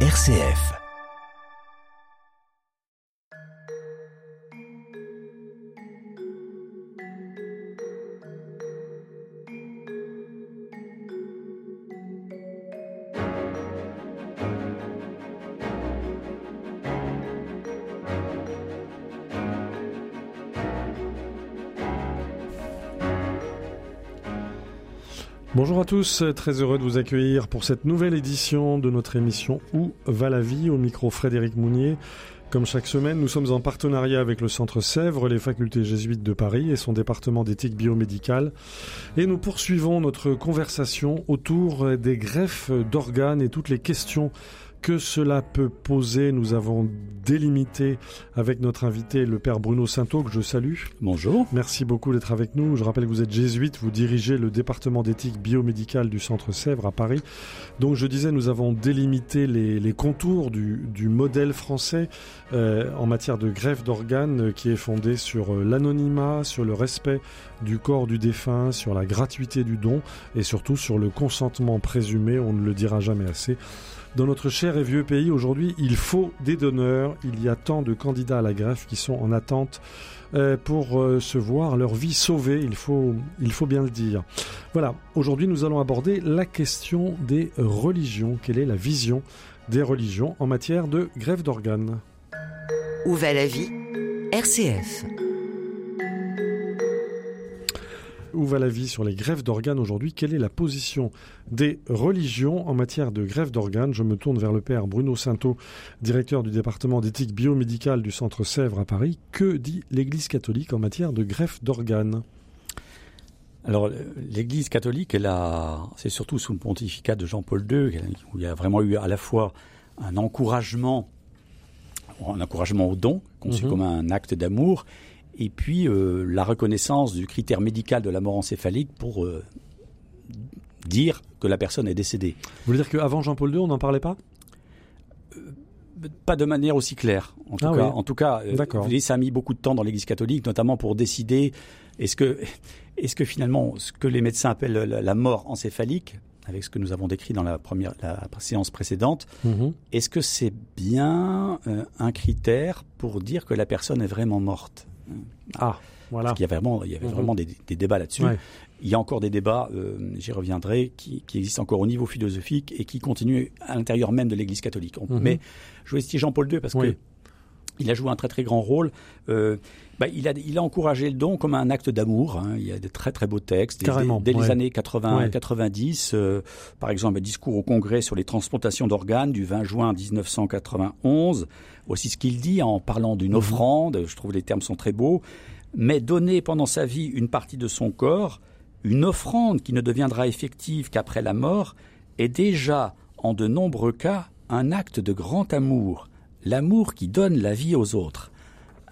RCF. À tous, très heureux de vous accueillir pour cette nouvelle édition de notre émission Où va la vie? Au micro Frédéric Mounier. Comme chaque semaine, nous sommes en partenariat avec le Centre Sèvres, les facultés jésuites de Paris et son département d'éthique biomédicale. Et nous poursuivons notre conversation autour des greffes d'organes et toutes les questions que cela peut poser. Nous avons délimité avec notre invité, le père Bruno Sainteau, que je salue. Bonjour. Merci beaucoup d'être avec nous. Je rappelle que vous êtes jésuite, vous dirigez le département d'éthique biomédicale du Centre Sèvres à Paris. Donc je disais, nous avons délimité les, contours du, modèle français euh, en matière de greffe d'organes qui est fondé sur euh, l'anonymat, sur le respect du corps du défunt, sur la gratuité du don et surtout sur le consentement présumé, on ne le dira jamais assez. Dans notre cher et vieux pays, aujourd'hui, il faut des donneurs. Il y a tant de candidats à la greffe qui sont en attente euh, pour euh, se voir leur vie sauvée, il faut, il faut bien le dire. Voilà, aujourd'hui nous allons aborder la question des religions. Quelle est la vision des religions en matière de greffe d'organes? Où va la vie? RCF où va la vie sur les greffes d'organes aujourd'hui? Quelle est la position des religions en matière de greffe d'organes? Je me tourne vers le père Bruno Sainteau, directeur du département d'éthique biomédicale du Centre Sèvres à Paris. Que dit l'Église catholique en matière de greffe d'organes? Alors, l'Église catholique, c'est surtout sous le pontificat de Jean-Paul II, où il y a vraiment eu à la fois un encouragement, un encouragement au don, conçu mhm. comme un acte d'amour, et puis euh, la reconnaissance du critère médical de la mort encéphalique pour euh, dire que la personne est décédée. Vous voulez dire qu'avant Jean-Paul II, on n'en parlait pas? Euh, pas de manière aussi claire. En tout ah cas, en tout cas ça a mis beaucoup de temps dans l'Église catholique, notamment pour décider est-ce que, est-ce que finalement, ce que les médecins appellent la, mort encéphalique, avec ce que nous avons décrit dans la première la séance précédente, mhm. est-ce que c'est bien un critère pour dire que la personne est vraiment morte? Ah, voilà. Parce qu'il y avait vraiment, il y avait mhm. vraiment des, débats là-dessus. Il y a encore des débats, euh, j'y reviendrai, qui, existent encore au niveau philosophique et qui continuent à l'intérieur même de l'Église catholique. Mhm. Mais je veux citer Jean-Paul II parce que il a joué un très très grand rôle. Euh, bah, il, a, il a encouragé le don comme un acte d'amour. Hein. Il y a des très très beaux textes. Carrément, dès, les années 80 90, euh, par exemple, un discours au Congrès sur les transplantations d'organes du 20 juin 1991 aussi ce qu'il dit en parlant d'une mhm. offrande, je trouve les termes sont très beaux, mais donner pendant sa vie une partie de son corps, une offrande qui ne deviendra effective qu'après la mort, est déjà, en de nombreux cas, un acte de grand amour, l'amour qui donne la vie aux autres.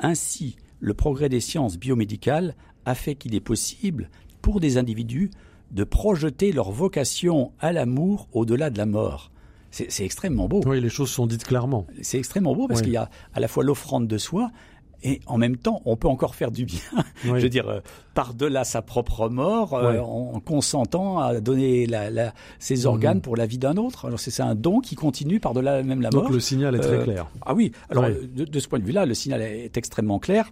Ainsi, le progrès des sciences biomédicales a fait qu'il est possible, pour des individus, de projeter leur vocation à l'amour au-delà de la mort. C'est extrêmement beau. Oui, les choses sont dites clairement. C'est extrêmement beau parce qu'il y a à la fois l'offrande de soi et en même temps, on peut encore faire du bien. Je veux dire, euh, par-delà sa propre mort, euh, en consentant à donner la, ses mhm. organes pour la vie d'un autre. Alors c'est un don qui continue par-delà même la mort. Donc le signal est très euh, clair. Ah oui. Alors de, ce point de vue-là, le signal est extrêmement clair.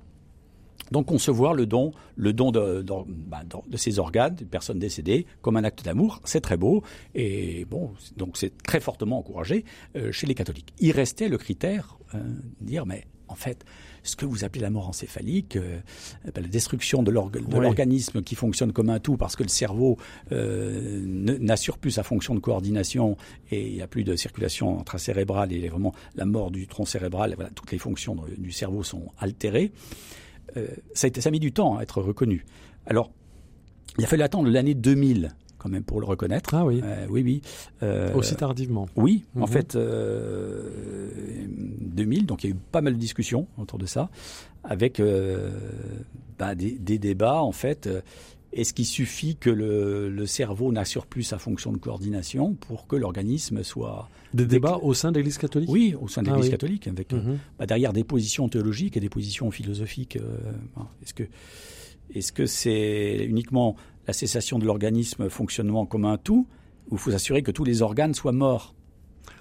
Donc concevoir le don, le don de, de, bah, de ces organes d'une personne décédée comme un acte d'amour, c'est très beau et bon, donc c'est très fortement encouragé euh, chez les catholiques. Il restait le critère euh, dire mais en fait, ce que vous appelez la mort encéphalique, euh, bah, la destruction de l'organisme qui fonctionne comme un tout parce que le cerveau n'assure plus sa fonction de coordination et il n'y a plus de circulation intracérébrale et vraiment la mort du tronc cérébral, voilà, toutes les fonctions du cerveau sont altérées. Euh, ça, a mis du temps à être reconnu. Alors, il a fallu attendre l'année 2000 quand même pour le reconnaître. Ah oui. Euh, oui, oui. Euh, Aussi tardivement. Oui, en mhm. fait, 2000, donc il y a eu pas mal de discussions autour de ça, avec bah, des, débats en fait. Est-ce qu'il suffit que le, cerveau n'assure plus sa fonction de coordination pour que l'organisme soit... Des débats au sein de l'Église catholique? Oui, au sein de ah l'Église catholique, avec mhm. bah, derrière des positions théologiques et des positions philosophiques. est-ce que est-ce que c'est uniquement la cessation de l'organisme fonctionnement comme un tout, ou faut s'assurer que tous les organes soient morts?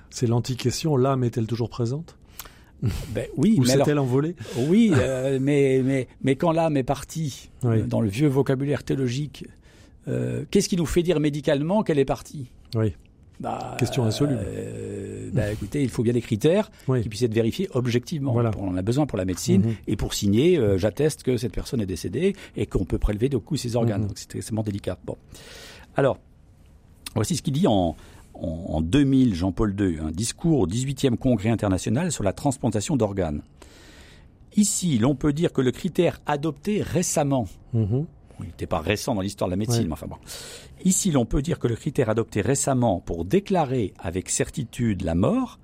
C'est l'anti-question. L'âme est-elle toujours présente? Ben, oui, Ou s'est-elle envolée Oui, euh, mais, mais, mais quand l'âme est partie, Oui. dans le vieux vocabulaire théologique, euh, qu'est-ce qui nous fait dire médicalement qu'elle est partie? Oui. bah, Question insoluble. euh, bah, écoutez, il faut bien des critères Oui. qui puissent être vérifiés objectivement. Voilà. On en a besoin pour la médecine Mhm. et pour signer, euh, j'atteste que cette personne est décédée et qu'on peut prélever de coup ses organes. Mhm. Donc c'est extrêmement délicat. Bon. Alors, voici ce qu'il dit en, en, en 2000, Jean-Paul II, un discours au 18e Congrès international sur la transplantation d'organes. Ici, l'on peut dire que le critère adopté récemment Mhm. Il n'était pas récent dans l'histoire de la médecine, Ouais. mais enfin bon. Ici, l'on peut dire que le critère adopté récemment pour déclarer avec certitude la mort,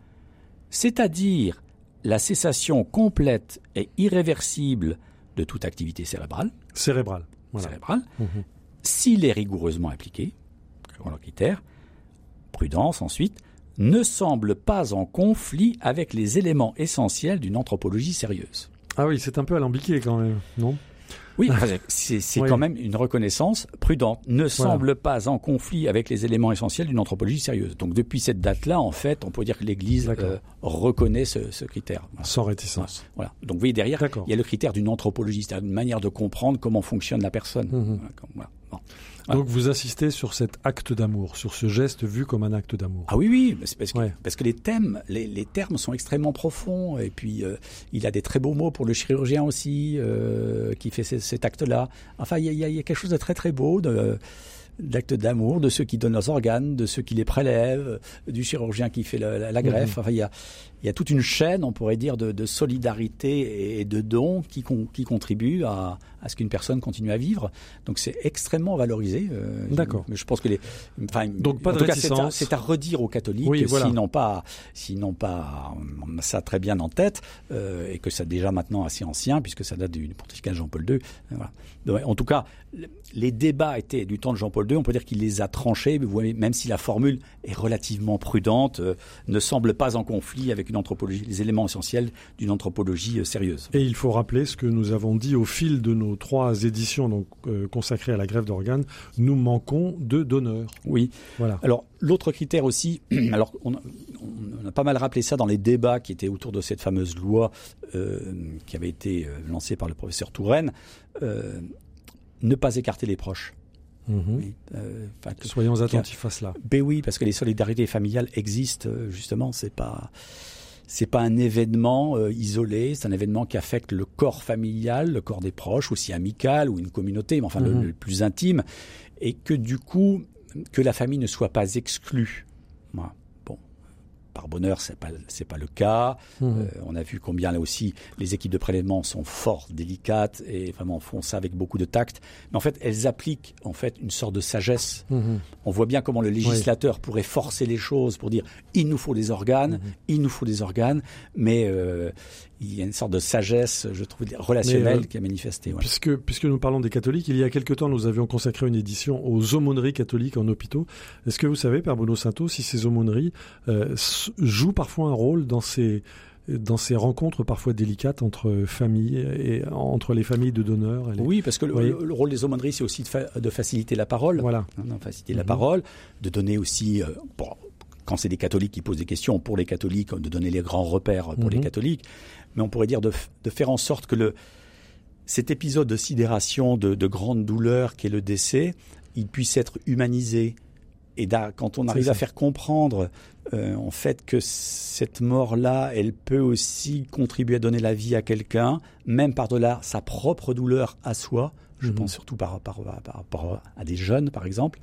c'est-à-dire la cessation complète et irréversible de toute activité cérébrale. Voilà. cérébrale, Mhm. s'il est rigoureusement appliqué, selon le critère, prudence ensuite, ne semble pas en conflit avec les éléments essentiels d'une anthropologie sérieuse. Ah oui, c'est un peu alambiqué quand même, non? Oui, c'est Oui. quand même une reconnaissance prudente. Ne semble pas en conflit avec les éléments essentiels d'une anthropologie sérieuse. Donc depuis cette date-là, en fait, on peut dire que l'Église euh, reconnaît ce, ce critère. Voilà. Sans réticence. Voilà. Donc vous voyez derrière, il y a le critère d'une anthropologie, c'est-à-dire une manière de comprendre comment fonctionne la personne. Comme- voilà. Bon. Voilà. Donc vous insistez sur cet acte d'amour, sur ce geste vu comme un acte d'amour. Ah oui, oui, parce que, Ouais. parce que les thèmes, les, les termes sont extrêmement profonds. Et puis, euh, il a des très beaux mots pour le chirurgien aussi, euh, qui fait ce- cet acte-là. Enfin, il y a, y y quelque chose de très très beau, de d'acte d'amour, de ceux qui donnent leurs organes, de ceux qui les prélèvent, du chirurgien qui fait la, la- la greffe. Enfin, il y a, il y a toute une chaîne, on pourrait dire, de, de solidarité et de dons qui, con- qui contribuent à, à ce qu'une personne continue à vivre. Donc c'est extrêmement valorisé. euh, D'accord. Mais je pense que les, enfin, Donc, pas en de tout cas, c'est à- réticence. c'est à redire aux catholiques Oui, que voilà. s'ils n'ont pas, s'ils n'ont pas euh, ça très bien en tête, euh, et que c'est déjà maintenant assez ancien, puisque ça date du pontificat de Jean-Paul II. Voilà. Donc, en tout cas, le- les débats étaient du temps de Jean-Paul II, on peut dire qu'il les a tranchés, même si la formule est relativement prudente, euh, ne semble pas en conflit avec une anthropologie, les éléments essentiels d'une anthropologie euh, sérieuse. Et il faut rappeler ce que nous avons dit au fil de nos trois éditions donc, euh, consacrées à la greffe d'organes. Nous manquons de donneurs. Oui. Voilà. Alors, l'autre critère aussi, alors on a, on a pas mal rappelé ça dans les débats qui étaient autour de cette fameuse loi euh, qui avait été lancée par le professeur Touraine, euh, ne pas écarter les proches. Mhm. Oui, euh, enfin, que- Soyons attentifs à cela. ben oui, parce que les solidarités familiales existent justement. C'est pas c'est pas un événement euh, isolé, c'est un événement qui affecte le corps familial, le corps des proches, aussi amical ou une communauté, mais enfin le- Mhm. le, plus intime, et que du coup que la famille ne soit pas exclue. Par bonheur, c'est pas c'est pas le cas. Mhm. Euh, on a vu combien là aussi les équipes de prélèvement sont fort délicates et vraiment font ça avec beaucoup de tact. Mais en fait, elles appliquent en fait une sorte de sagesse Mhm. on voit bien comment le législateur pourrait forcer les choses pour dire il nous faut des organes, Mhm. il nous faut des organes, mais euh, il y a une sorte de sagesse, je trouve, relationnelle euh, qui est manifestée. ouais. Puisque, puisque nous parlons des catholiques, il y a quelque temps, nous avions consacré une édition aux aumôneries catholiques en hôpitaux. Est-ce que vous savez, Père Bruno Santo, si ces aumôneries euh, jouent parfois un rôle dans ces dans ces rencontres parfois délicates entre familles et entre les familles de donneurs les- Oui, parce que le, rôle des aumôneries, c'est aussi de, fa- de faciliter la parole. Voilà. hein, de faciliter la Mhm. parole, de donner aussi, euh, bon, quand c'est des catholiques qui posent des questions, pour les catholiques, de donner les grands repères pour les Mhm. catholiques, mais on pourrait dire de, faire en sorte que le, cet épisode de sidération, de, de grande douleur qu'est le décès, il puisse être humanisé. Et quand on arrive à faire comprendre euh, en fait que cette mort-là, elle peut aussi contribuer à donner la vie à quelqu'un, même par-delà sa propre douleur à soi, je Mhm. pense surtout par, par, par rapport à des jeunes par exemple,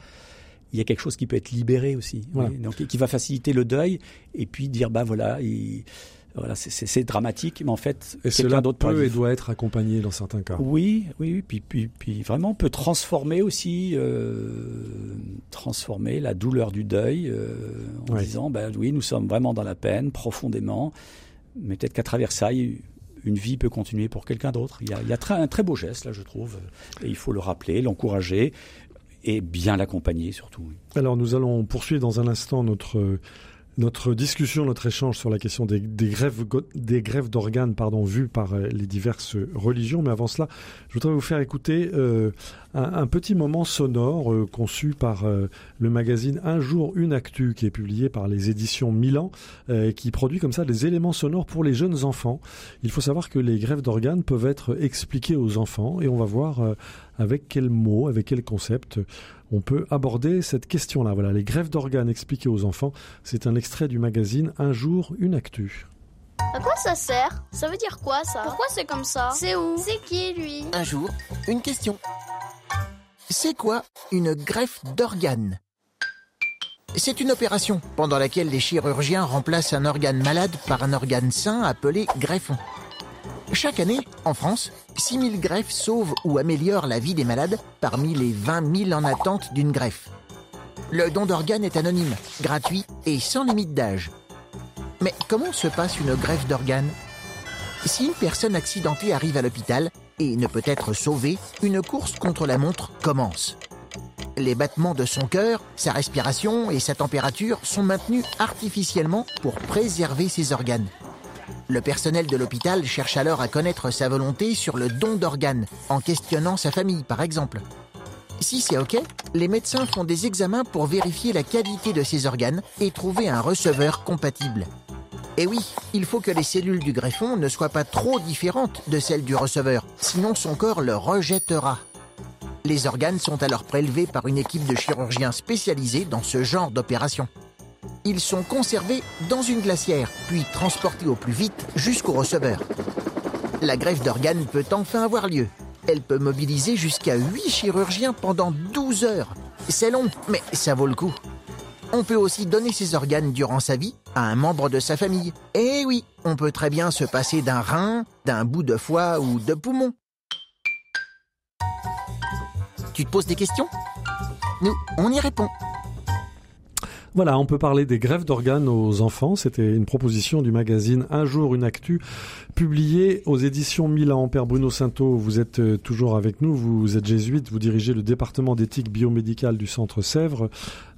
il y a quelque chose qui peut être libéré aussi, Voilà. oui, donc qui va faciliter le deuil et puis dire bah voilà, il- voilà c'est- dramatique, mais en fait quelqu'un d'autre peut et vivre. doit être accompagné dans certains cas. Oui, oui, puis, puis, puis vraiment peut transformer aussi, euh, transformer la douleur du deuil euh, en disant, ben oui, nous sommes vraiment dans la peine, profondément, mais peut-être qu'à travers ça, il- une vie peut continuer pour quelqu'un d'autre. Il y a, il y a très- un très beau geste, là, je trouve, et il faut le rappeler, l'encourager, et bien l'accompagner surtout. Alors nous allons poursuivre dans un instant notre notre discussion, notre échange sur la question des, grèves, des grèves d'organes, pardon, vues par euh, les diverses religions. Mais avant cela, je voudrais vous faire écouter euh, un, petit moment sonore euh, conçu par le magazine Un jour une actu, qui est publié par les éditions Milan, qui produit comme ça des éléments sonores pour les jeunes enfants. Il faut savoir que les grèves d'organes peuvent être expliquées aux enfants, et on va voir avec quels mots, avec quel concept on peut aborder cette question-là. Voilà, les grèves d'organes expliquées aux enfants. C'est un extrait du magazine Un jour, une actu. À quoi ça sert? Ça veut dire quoi ça? Pourquoi c'est comme ça? C'est où? C'est qui lui? Un jour, une question. C'est quoi une greffe d'organes? C'est une opération pendant laquelle les chirurgiens remplacent un organe malade par un organe sain appelé greffon. Chaque année, en France, 6 000 greffes sauvent ou améliorent la vie des malades parmi les 20 000 en attente d'une greffe. Le don d'organes est anonyme, gratuit et sans limite d'âge. Mais comment se passe une greffe d'organes? Si une personne accidentée arrive à l'hôpital et ne peut être sauvée, une course contre la montre commence. Les battements de son cœur, sa respiration et sa température sont maintenus artificiellement pour préserver ses organes. Le personnel de l'hôpital cherche alors à connaître sa volonté sur le don d'organes, en questionnant sa famille par exemple. Si c'est OK, les médecins font des examens pour vérifier la qualité de ses organes et trouver un receveur compatible. Et oui, il faut que les cellules du greffon ne soient pas trop différentes de celles du receveur, sinon son corps le rejettera. Les organes sont alors prélevés par une équipe de chirurgiens spécialisés dans ce genre d'opération. Ils sont conservés dans une glacière, puis transportés au plus vite jusqu'au receveur. La greffe d'organes peut enfin avoir lieu. Elle peut mobiliser jusqu'à 8 chirurgiens pendant 12 heures. C'est long, mais ça vaut le coup. On peut aussi donner ses organes durant sa vie à un membre de sa famille. Et oui, on peut très bien se passer d'un rein, d'un bout de foie ou de poumon. Tu te poses des questions? Nous, on y répond. Voilà, on peut parler des grèves d'organes aux enfants. C'était une proposition du magazine Un jour une actu, publiée aux éditions Milan. Père Bruno Sainteau, vous êtes euh, toujours avec nous. Vous êtes jésuite, vous dirigez le département d'éthique biomédicale du Centre Sèvres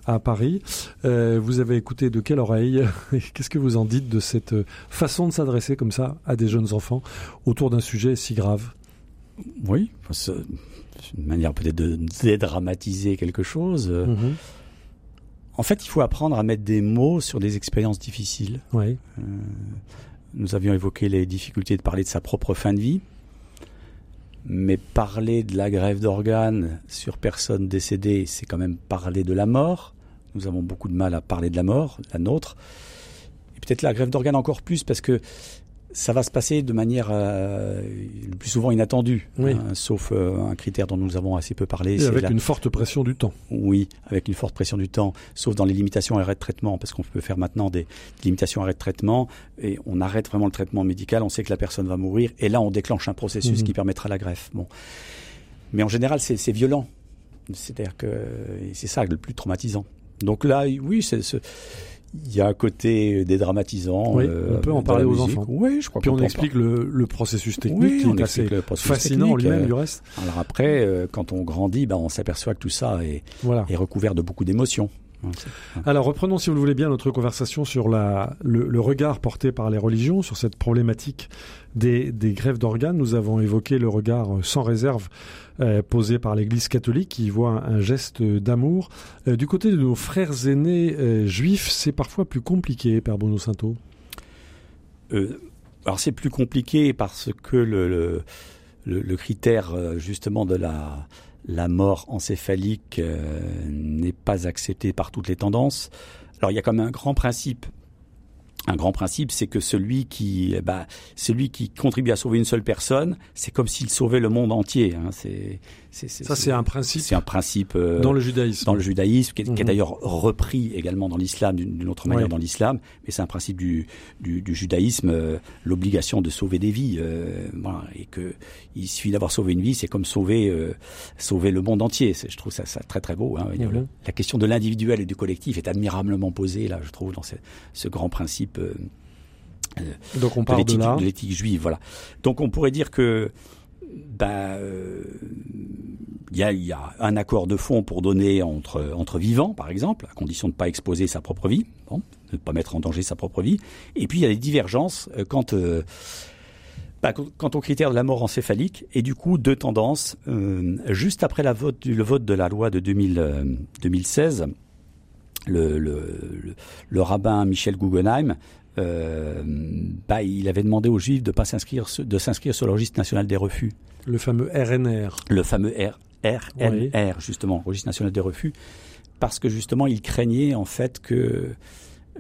à Paris. Euh, vous avez écouté de quelle oreille Qu'est-ce que vous en dites de cette façon de s'adresser comme ça à des jeunes enfants autour d'un sujet si grave? Oui, c'est une manière peut-être de dédramatiser quelque chose. Mm-hmm. En fait, il faut apprendre à mettre des mots sur des expériences difficiles. Oui. Euh, nous avions évoqué les difficultés de parler de sa propre fin de vie, mais parler de la grève d'organes sur personnes décédées, c'est quand même parler de la mort. Nous avons beaucoup de mal à parler de la mort, la nôtre. Et peut-être la grève d'organes encore plus parce que ça va se passer de manière euh, le plus souvent inattendue, hein, sauf euh, un critère dont nous avons assez peu parlé. Et avec une forte pression du temps. Oui, avec une forte pression du temps, sauf dans les limitations à arrêt de traitement, parce qu'on peut faire maintenant des limitations à arrêt de traitement, et on arrête vraiment le traitement médical, on sait que la personne va mourir, et là on déclenche un processus mhm. qui permettra la greffe. Bon. Mais en général, c'est violent. C'est-à-dire que c'est ça le plus traumatisant. Donc là, oui, c'est il y a un côté dédramatisant. Oui, on peut en parler aux enfants. Oui, je crois. Puis on explique le, processus technique qui est assez fascinant lui-même euh, du reste. Alors après, euh, quand on grandit, ben, on s'aperçoit que tout ça est, est recouvert de beaucoup d'émotions. Alors reprenons, si vous le voulez bien, notre conversation sur la, le, regard porté par les religions sur cette problématique des, des grèves d'organes. Nous avons évoqué le regard sans réserve euh, posé par l'Église catholique qui voit un, geste d'amour. Euh, du côté de nos frères aînés euh, juifs, c'est parfois plus compliqué, Père Bono Santo. alors c'est plus compliqué parce que le, le, le critère justement de la la mort encéphalique n'est pas accepté par toutes les tendances. Alors il y a comme un grand principe un grand principe, c'est que celui qui, ben, celui qui contribue à sauver une seule personne, c'est comme s'il sauvait le monde entier. Hein. Ça, c'est un principe. C'est un principe euh, dans le judaïsme. Dans le judaïsme, qui est, mhm. d'ailleurs repris également dans l'islam d'une autre manière dans l'islam, mais c'est un principe du, du, du judaïsme, euh, l'obligation de sauver des vies, euh, voilà, et que il suffit d'avoir sauvé une vie, c'est comme sauver euh, sauver le monde entier. Je trouve ça, ça très très beau. Hein. Mhm. La question de l'individuel et du collectif est admirablement posée là, je trouve, dans ce, ce grand principe. Donc on parle de l'éthique juive, voilà. Donc on pourrait dire que bah, il y, a, il y a un accord de fond pour donner entre, vivants, par exemple, à condition de ne pas exposer sa propre vie, de ne pas mettre en danger sa propre vie. Et puis il y a des divergences euh, quant, euh, bah, quant aux critères de la mort encéphalique. Et du coup, deux tendances. Euh, juste après le vote de la loi de 2000, euh, 2016, le, rabbin Michel Guggenheim euh, bah, il avait demandé aux Juifs de pas s'inscrire de s'inscrire sur le registre national des refus. Le fameux RNR. Le fameux R, RNR, oui. justement, registre national des refus, parce que justement, il craignait en fait que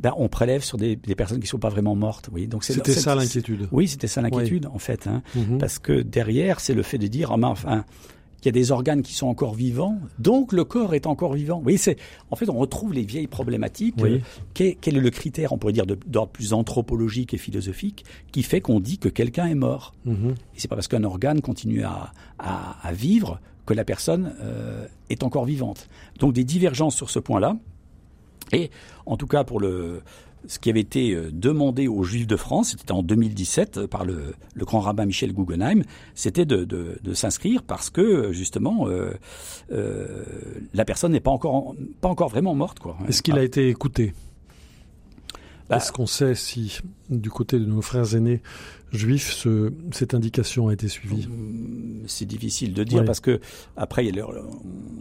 ben, on prélève sur des, des personnes qui sont pas vraiment mortes. Oui, donc c'était ça l'inquiétude. Oui, c'était ça l'inquiétude oui. en fait, hein, mm -hmm. parce que derrière, c'est le fait de dire, oh, mais enfin, il y a des organes qui sont encore vivants, donc le corps est encore vivant. Oui, c'est en fait on retrouve les vieilles problématiques. Oui. Euh, quel, quel, est le critère, on pourrait dire, d'ordre plus anthropologique et philosophique, qui fait qu'on dit que quelqu'un est mort -hmm. Et c'est pas parce qu'un organe continue à, à, à, vivre que la personne euh, est encore vivante. Donc des divergences sur ce point-là. Et en tout cas pour le ce qui avait été euh, demandé aux Juifs de France, c'était en 2017 euh, par le, le, grand rabbin Michel Guggenheim, c'était de, de, de s'inscrire parce que justement euh, euh, la personne n'est pas encore pas encore vraiment morte. quoi. Est-ce qu'il ah. a été écouté? Bah, Est-ce qu'on sait si du côté de nos frères aînés juifs, ce, cette indication a été suivie? C'est difficile de dire oui. parce que après,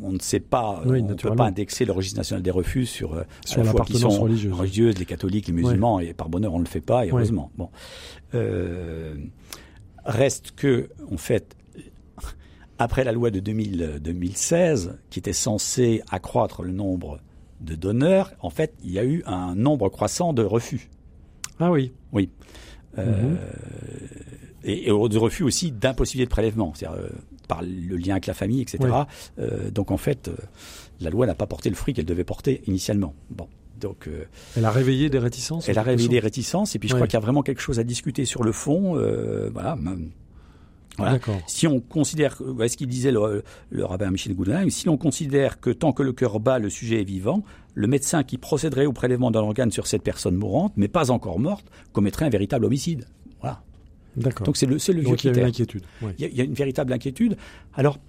on ne sait pas, oui, on ne peut pas indexer le registre national des refus sur, euh, sur la, qui sont religieuse. religieuses, les catholiques, les musulmans, oui. et par bonheur, on ne le fait pas, et heureusement. Bon. Euh, reste que, en fait, après la loi de 2000, 2016, qui était censée accroître le nombre de donneurs, en fait, il y a eu un nombre croissant de refus. Ah oui. Oui. Euh, mmh. Et, et de refus aussi d'impossibilité de prélèvement, c'est-à-dire euh, par le lien avec la famille, etc. Oui. Euh, donc en fait, la loi n'a pas porté le fruit qu'elle devait porter initialement. Bon. Donc, euh, elle a réveillé des réticences. Elle a réveillé des réticences, et puis je oui. crois qu'il y a vraiment quelque chose à discuter sur le fond. Euh, voilà. Voilà. Si on considère, est ce qu'il disait le, le rabbin Michel Guggenheim, si l'on considère que tant que le cœur bat, le sujet est vivant, le médecin qui procéderait au prélèvement d'un organe sur cette personne mourante, mais pas encore morte, commettrait un véritable homicide. Voilà. Donc c'est le, le vieux il y a une inquiétude. Oui. Il, y a, il, y a, une véritable inquiétude. Alors,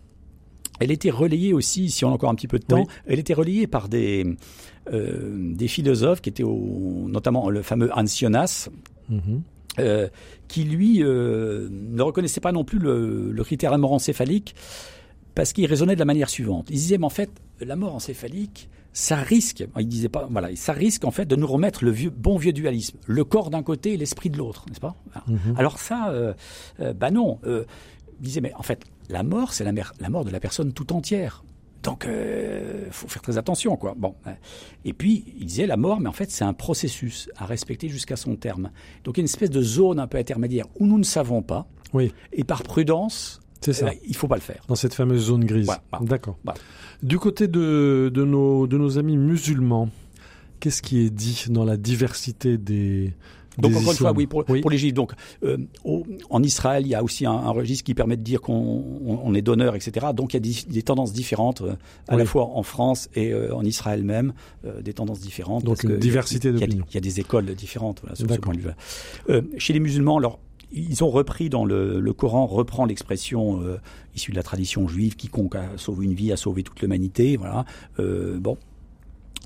elle était relayée aussi, si on a encore un petit peu de temps, oui. elle était relayée par des, euh, des philosophes qui étaient au, notamment le fameux Hans Jonas. Mm -hmm. Euh, qui lui euh, ne reconnaissait pas non plus le, le critère de la mort encéphalique parce qu'il raisonnait de la manière suivante. Il disait mais en fait la mort encéphalique ça risque, il disait pas, voilà, ça risque en fait de nous remettre le vieux, bon vieux dualisme, le corps d'un côté et l'esprit de l'autre, n'est-ce pas? Mm -hmm. Alors ça, euh, euh, bah non, euh, il disait mais en fait la mort c'est la, la, mort de la personne tout entière. Donc, il euh, faut faire très attention, quoi. Bon, et puis il disait la mort, mais en fait c'est un processus à respecter jusqu'à son terme. Donc il y a une espèce de zone un peu intermédiaire où nous ne savons pas. Oui. Et par prudence, c'est ça. Eh, il faut pas le faire. Dans cette fameuse zone grise. Voilà, voilà. D'accord. Voilà. Du côté de, de, nos, de nos amis musulmans, qu'est-ce qui est dit dans la diversité des, donc encore une fois, oui, pour, oui. pour les juifs. Donc euh, au, en Israël, il y a aussi un, un, registre qui permet de dire qu'on on est donneur, etc. Donc il y a des, des tendances différentes, euh, à oui. la fois en France et euh, en Israël même, des tendances différentes. Donc une diversité de Il y a des écoles différentes voilà, sur ce point de vue. Chez les musulmans, alors ils ont repris dans le, le Coran reprend l'expression euh, issue de la tradition juive quiconque a sauvé une vie a sauvé toute l'humanité voilà euh, bon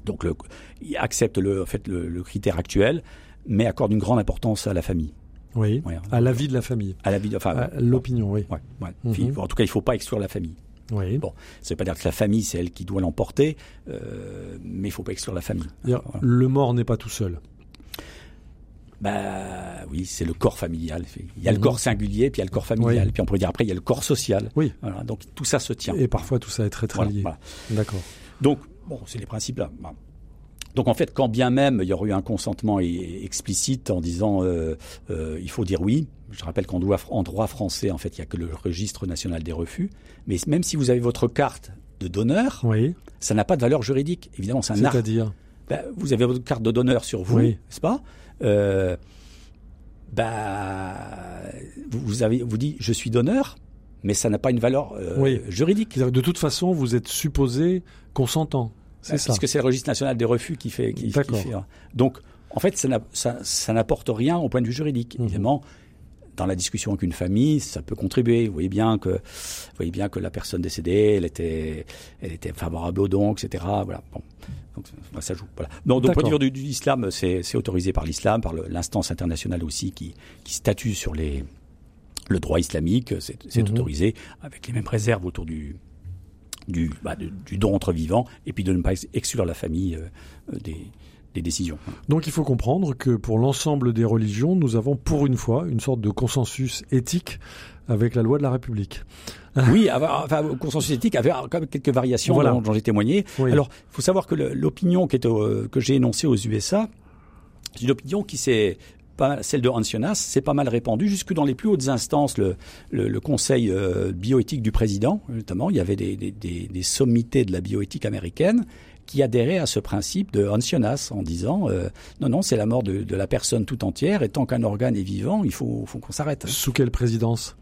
donc le, ils acceptent le en fait le, le critère actuel mais accorde une grande importance à la famille. Oui, ouais, à la vie de la famille. À la vie, enfin, l'opinion, oui. Ouais, ouais. Mm -hmm. En tout cas, il ne faut pas exclure la famille. Oui. Bon, ça ne veut pas dire que la famille, c'est elle qui doit l'emporter, euh, mais il ne faut pas exclure la famille. Voilà. Le mort n'est pas tout seul. Bah oui, c'est le corps familial. Il y a le corps singulier, puis il y a le corps familial, oui. puis on pourrait dire après il y a le corps social. Oui. Voilà, donc tout ça se tient. Et parfois tout ça est très très voilà, lié. Voilà. D'accord. Donc bon, c'est les principes là. Donc en fait, quand bien même il y aurait eu un consentement explicite en disant euh, euh, il faut dire oui, je rappelle qu'en droit, en droit français, en fait, il n'y a que le registre national des refus. Mais même si vous avez votre carte de donneur, oui. ça n'a pas de valeur juridique. Évidemment, c'est un art. C'est-à-dire ben, Vous avez votre carte de donneur sur vous, oui. n'est-ce pas? Euh, bah, vous, avez, vous dites je suis donneur, mais ça n'a pas une valeur euh, oui. juridique. De toute façon, vous êtes supposé consentant. C'est ça. Puisque c'est le registre national des refus qui fait. Qui, qui fait donc, en fait, ça, ça n'apporte rien au point de vue juridique. Mmh. Évidemment, dans la discussion avec une famille, ça peut contribuer. Vous voyez bien que, vous voyez bien que la personne décédée, elle était, elle était favorable au don, etc. Voilà. Bon. Donc, ça joue. Voilà. Donc, donc point de vue de l'islam, c'est autorisé par l'islam, par l'instance internationale aussi qui, qui statue sur les, le droit islamique, c'est mhm. autorisé, avec les mêmes réserves autour du, du, bah, du, don entre vivants, et puis de ne pas exclure la famille euh, des, décisions. Donc il faut comprendre que pour l'ensemble des religions, nous avons pour une fois une sorte de consensus éthique avec la loi de la République. Oui, enfin, consensus éthique avait quand même quelques variations dont, j'ai témoigné. Alors, il faut savoir que l'opinion que j'ai énoncée aux USA, c'est une opinion qui s'est celle de Hans Jonas, c'est pas mal répandu jusque dans les plus hautes instances, le, le, conseil euh, bioéthique du président, notamment. Il y avait des, des, des, sommités de la bioéthique américaine qui adhéraient à ce principe de Hans Jonas en disant euh, non, non, c'est la mort de, de, la personne tout entière et tant qu'un organe est vivant, il faut, faut qu'on s'arrête. Sous quelle présidence?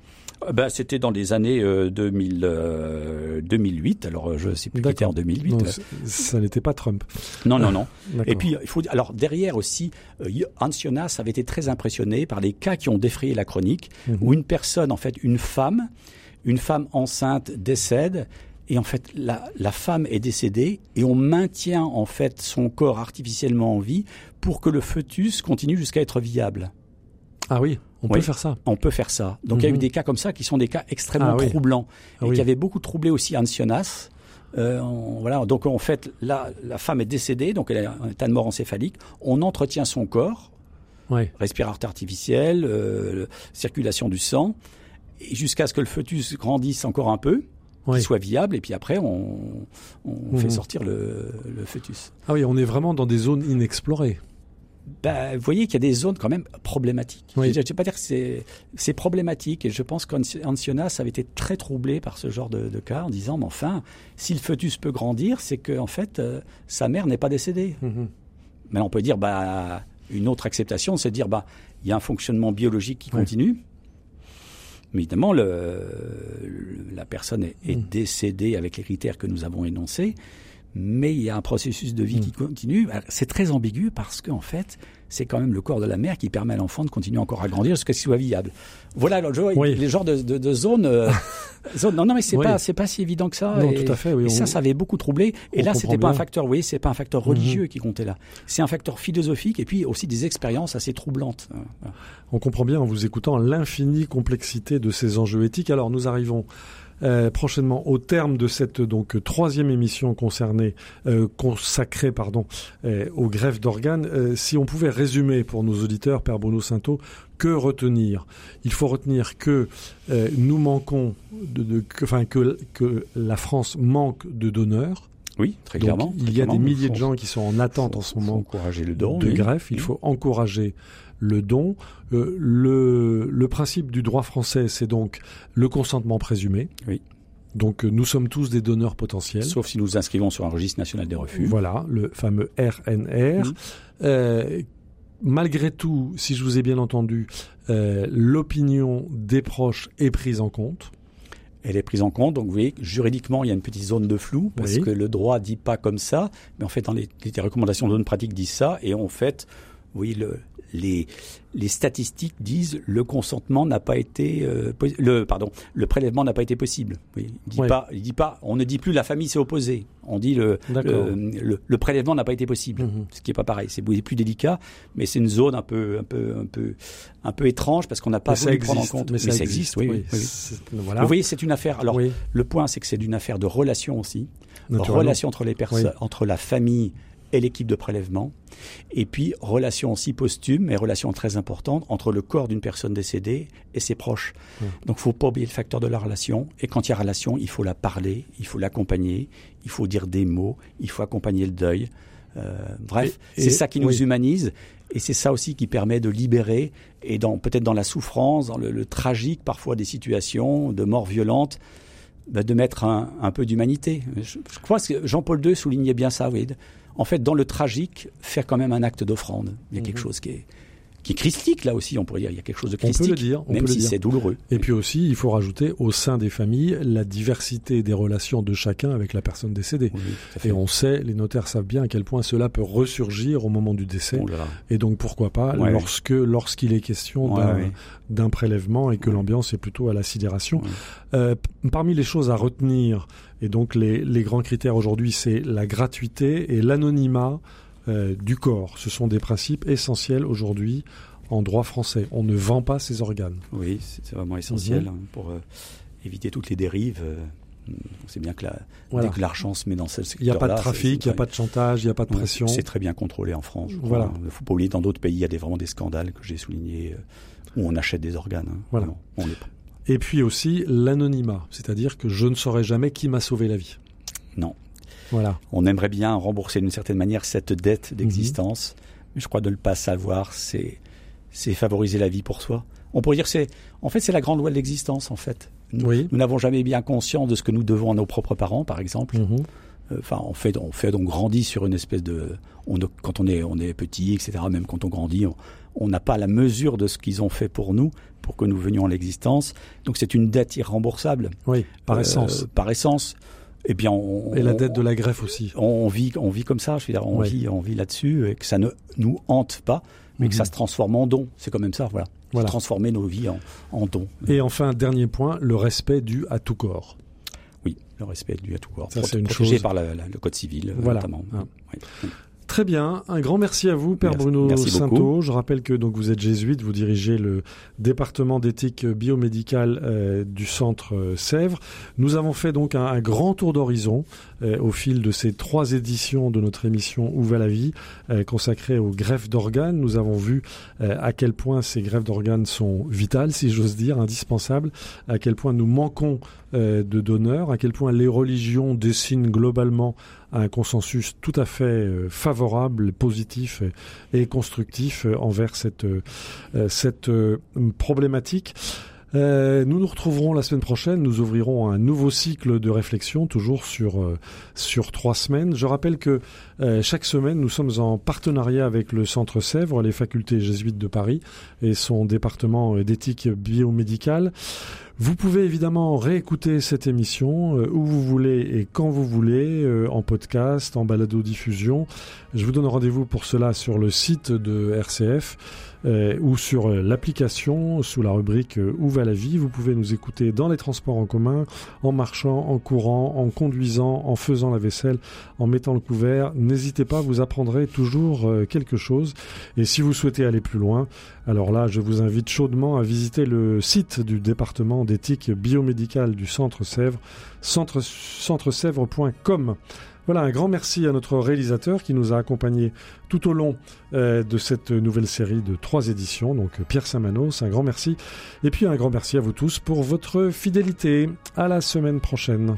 Ben, C'était dans les années 2000, euh, 2008. Euh, alors, je sais plus qui était en 2008. Non, ça n'était pas Trump. Non, non, non. Et puis, il faut alors derrière aussi, Hans Jonas avait été très impressionné par les cas qui ont défrayé la chronique, mhm. où une personne, en fait, une femme, une femme enceinte décède et en fait la, la, femme est décédée et on maintient en fait son corps artificiellement en vie pour que le fœtus continue jusqu'à être viable. Ah oui. On peut faire ça. On peut faire ça. Donc il y a eu mhm. des cas comme ça qui sont des cas extrêmement ah troublants et qui avaient beaucoup troublé aussi Ancionas. Euh, voilà. Donc en fait, là, la femme est décédée, donc elle est en état de mort encéphalique. On entretient son corps, oui. respirateur artificiel, euh, circulation du sang, jusqu'à ce que le fœtus grandisse encore un peu. Qu'il soit viable et puis après on, on fait mhm. sortir le, le fœtus. Ah oui, on est vraiment dans des zones inexplorées bah, vous voyez qu'il y a des zones quand même problématiques. Je ne vais pas dire que c'est problématique et je pense qu'Ancionas avait été très troublé par ce genre de, cas en disant, mais enfin, si le fœtus peut grandir, c'est que en fait, euh, sa mère n'est pas décédée. Mm-hmm. Mais on peut dire, bah, une autre acceptation, c'est de dire, bah, il y a un fonctionnement biologique qui continue. Mais évidemment, le, la personne est, est, mm. décédée avec les critères que nous avons énoncés mais il y a un processus de vie qui mm. continue. C'est très ambigu parce qu'en fait, c'est quand même le corps de la mère qui permet à l'enfant de continuer encore à grandir jusqu'à ce qu'il soit viable. Voilà alors, les genres de, de, de zones, euh, Non, non, mais c'est pas c'est pas si évident que ça. Non, tout à fait. Oui, et ça, ça avait beaucoup troublé. Et là, c'était pas un facteur. Oui, c'est pas un facteur mhm. religieux qui comptait là. C'est un facteur philosophique et puis aussi des expériences assez troublantes. On comprend bien en vous écoutant l'infinie complexité de ces enjeux éthiques. Alors, nous arrivons euh, prochainement au terme de cette donc troisième émission concernée euh, consacrée pardon euh, aux greffes d'organes. si on pouvait résumer pour nos auditeurs, Père Bruno Sainteau, que retenir? Il faut retenir que nous manquons de, de que, enfin que, que la France manque de donneurs. Oui, très clairement. il y a des milliers de gens qui sont en attente en ce moment encourager le don, de greffe. Il faut encourager le don. Euh, le, le, principe du droit français, c'est donc le consentement présumé. Oui. Donc euh, nous sommes tous des donneurs potentiels. Sauf si nous inscrivons sur un registre national des refus. Voilà, le fameux RNR. Euh, malgré tout, si je vous ai bien entendu, euh, l'opinion des proches est prise en compte. Elle est prise en compte, donc vous voyez, juridiquement, il y a une petite zone de flou, parce que le droit dit pas comme ça, mais en fait, dans les, les recommandations de bonne pratique disent ça, et en fait, oui, le, les, les statistiques disent le consentement n'a pas été euh, le pardon le prélèvement n'a pas été possible. Oui, il dit pas il dit pas on ne dit plus la famille s'est opposée. On dit le le, le, prélèvement n'a pas été possible. Mhm. Ce qui est pas pareil, c'est plus délicat, mais c'est une zone un peu un peu un peu un peu étrange parce qu'on n'a pas voulu prendre en compte. Mais, ça, existe, oui. oui. Voilà. Vous voyez, c'est une affaire. Alors le point, c'est que c'est une affaire de relation aussi, relation entre les personnes, entre la famille et l'équipe de prélèvement. Et puis, relation aussi posthume, et relation très importante entre le corps d'une personne décédée et ses proches. Donc, il faut pas oublier le facteur de la relation. Et quand il y a relation, il faut la parler, il faut l'accompagner, il faut dire des mots, il faut accompagner le deuil. Euh, bref, c'est ça qui nous humanise. Et c'est ça aussi qui permet de libérer, et dans peut-être dans la souffrance, dans le, tragique parfois des situations de mort violente, bah, de mettre un, un peu d'humanité. Je, je, crois que Jean-Paul II soulignait bien ça, oui en fait, dans le tragique, faire quand même un acte d'offrande. Il y a quelque mhm. chose qui est, qui est christique là aussi, on pourrait dire. Il y a quelque chose de On peut christique, le dire, on même peut si c'est douloureux. Et puis aussi, il faut rajouter au sein des familles la diversité des relations de chacun avec la personne décédée. Oui. Et on sait, les notaires savent bien à quel point cela peut ressurgir au moment du décès. Oh là là. Et donc pourquoi pas Ouais. lorsque lorsqu'il est question Ouais, d'un ouais. prélèvement et que l'ambiance est plutôt à la sidération. Euh, parmi les choses à retenir, et donc les, les grands critères aujourd'hui, c'est la gratuité et l'anonymat euh, du corps. Ce sont des principes essentiels aujourd'hui en droit français. On ne vend pas ses organes. Oui, c'est vraiment essentiel Mhm. hein, pour euh, éviter toutes les dérives. euh, on sait bien que la, Voilà. dès que l'argent se met dans ce secteur Il n'y a pas de trafic, il n'y a pas de chantage, il n'y a pas de pression. C'est très bien contrôlé en France. je. Voilà. Il ne faut pas oublier, dans d'autres pays, il y a des, vraiment des scandales que j'ai soulignés euh, où on achète des organes. hein. Voilà. Vraiment. On les- Et puis aussi l'anonymat, c'est-à-dire que je ne saurais jamais qui m'a sauvé la vie. Non. Voilà. On aimerait bien rembourser d'une certaine manière cette dette d'existence, Mhm. mais je crois de ne le pas savoir, c'est c'est favoriser la vie pour soi. On pourrait dire que c'est en fait c'est la grande loi de l'existence en fait. Nous Oui. nous n'avons jamais bien conscience de ce que nous devons à nos propres parents, par exemple. Mhm. Euh, Enfin, on fait, on fait donc grandit sur une espèce de, on, quand on est, on est petit, etc. Même quand on grandit, on- on n'a pas la mesure de ce qu'ils ont fait pour nous, pour que nous venions à l'existence. Donc c'est une dette irremboursable. Oui, par Euh, essence. Par essence. Et bien, on, Et la dette de la greffe aussi. on vit, on vit comme ça. Je veux dire, on Ouais. vit, on vit là-dessus et que ça ne nous hante pas, mais que Mhm. ça se transforme en don. C'est quand même ça, voilà. Voilà. Transformer nos vies en, en don. Et enfin, dernier point, le respect dû à tout corps. Oui, le respect dû à tout corps. Ça, c'est une protégé chose. par la- la- le code civil, Voilà. notamment. Ah. Oui. Très bien, un grand merci à vous, Père Merci- Bruno merci Sainto. beaucoup. Je rappelle que donc vous êtes jésuite, vous dirigez le département d'éthique biomédicale euh, du centre euh, Sèvres. Nous avons fait donc un, un grand tour d'horizon euh, au fil de ces trois éditions de notre émission Où va la vie, consacrée aux greffes d'organes. Nous avons vu à quel point ces greffes d'organes sont vitales, si j'ose dire, indispensables, à quel point nous manquons de donneurs, à quel point les religions dessinent globalement un consensus tout à fait euh, favorable, positif et, et constructif euh, envers cette, euh, euh, cette euh, problématique. Euh, nous nous retrouverons la semaine prochaine. Nous ouvrirons un nouveau cycle de réflexion, toujours sur euh, sur trois semaines. Je rappelle que euh, chaque semaine, nous sommes en partenariat avec le Centre Sèvres, les facultés jésuites de Paris et son département euh, d'éthique biomédicale. Vous pouvez évidemment réécouter cette émission euh, où vous voulez et quand vous voulez, euh, en podcast, en balado-diffusion. Je vous donne rendez-vous pour cela sur le site de RCF euh, ou sur l'application sous la rubrique Où va la vie? Vous pouvez nous écouter dans les transports en commun, en marchant, en courant, en conduisant, en faisant la vaisselle, en mettant le couvert. N'hésitez pas, vous apprendrez toujours quelque chose. Et si vous souhaitez aller plus loin, alors là, je vous invite chaudement à visiter le site du département d'éthique biomédicale du Centre Sèvres, centre, centresèvres.com. Voilà, un grand merci à notre réalisateur qui nous a accompagnés tout au long euh, de cette nouvelle série de trois éditions, donc Pierre Samanos, un grand merci. Et puis un grand merci à vous tous pour votre fidélité. À la semaine prochaine.